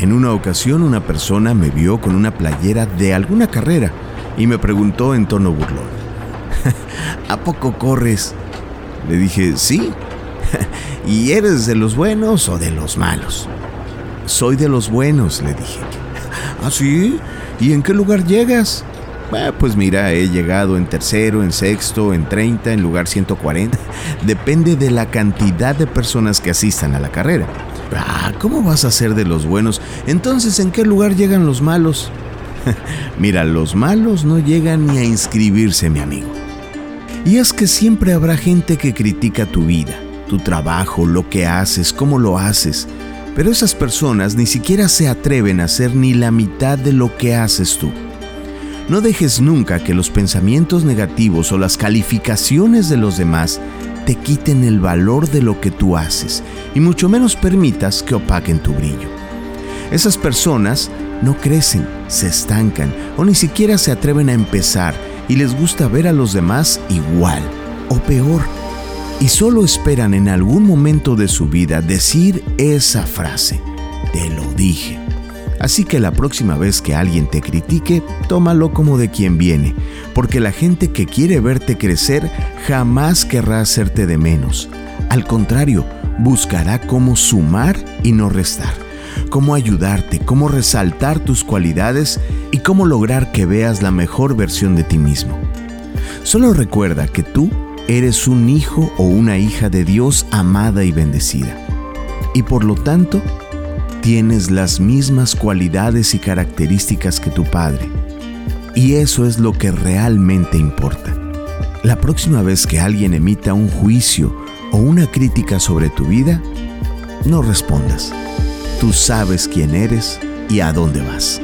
En una ocasión una persona me vio con una playera de alguna carrera y me preguntó en tono burlón, ¿a poco corres? Le dije, sí. ¿Y eres de los buenos o de los malos? Soy de los buenos, le dije. ¿Ah, sí? ¿Y en qué lugar llegas? pues mira, he llegado en tercero, en sexto, en 30, en lugar 140. Depende de la cantidad de personas que asistan a la carrera. Ah, ¿cómo vas a ser de los buenos? Entonces, ¿en qué lugar llegan los malos? mira, los malos no llegan ni a inscribirse, mi amigo. Y es que siempre habrá gente que critica tu vida, tu trabajo, lo que haces, cómo lo haces. Pero esas personas ni siquiera se atreven a hacer ni la mitad de lo que haces tú. No dejes nunca que los pensamientos negativos o las calificaciones de los demás te quiten el valor de lo que tú haces y mucho menos permitas que opaquen tu brillo. Esas personas no crecen, se estancan o ni siquiera se atreven a empezar y les gusta ver a los demás igual o peor. Y solo esperan en algún momento de su vida decir esa frase, te lo dije. Así que la próxima vez que alguien te critique, tómalo como de quien viene, porque la gente que quiere verte crecer jamás querrá hacerte de menos. Al contrario, buscará cómo sumar y no restar, cómo ayudarte, cómo resaltar tus cualidades y cómo lograr que veas la mejor versión de ti mismo. Solo recuerda que tú eres un hijo o una hija de Dios amada y bendecida. Y por lo tanto, tienes las mismas cualidades y características que tu Padre. Y eso es lo que realmente importa. La próxima vez que alguien emita un juicio o una crítica sobre tu vida, no respondas. Tú sabes quién eres y a dónde vas.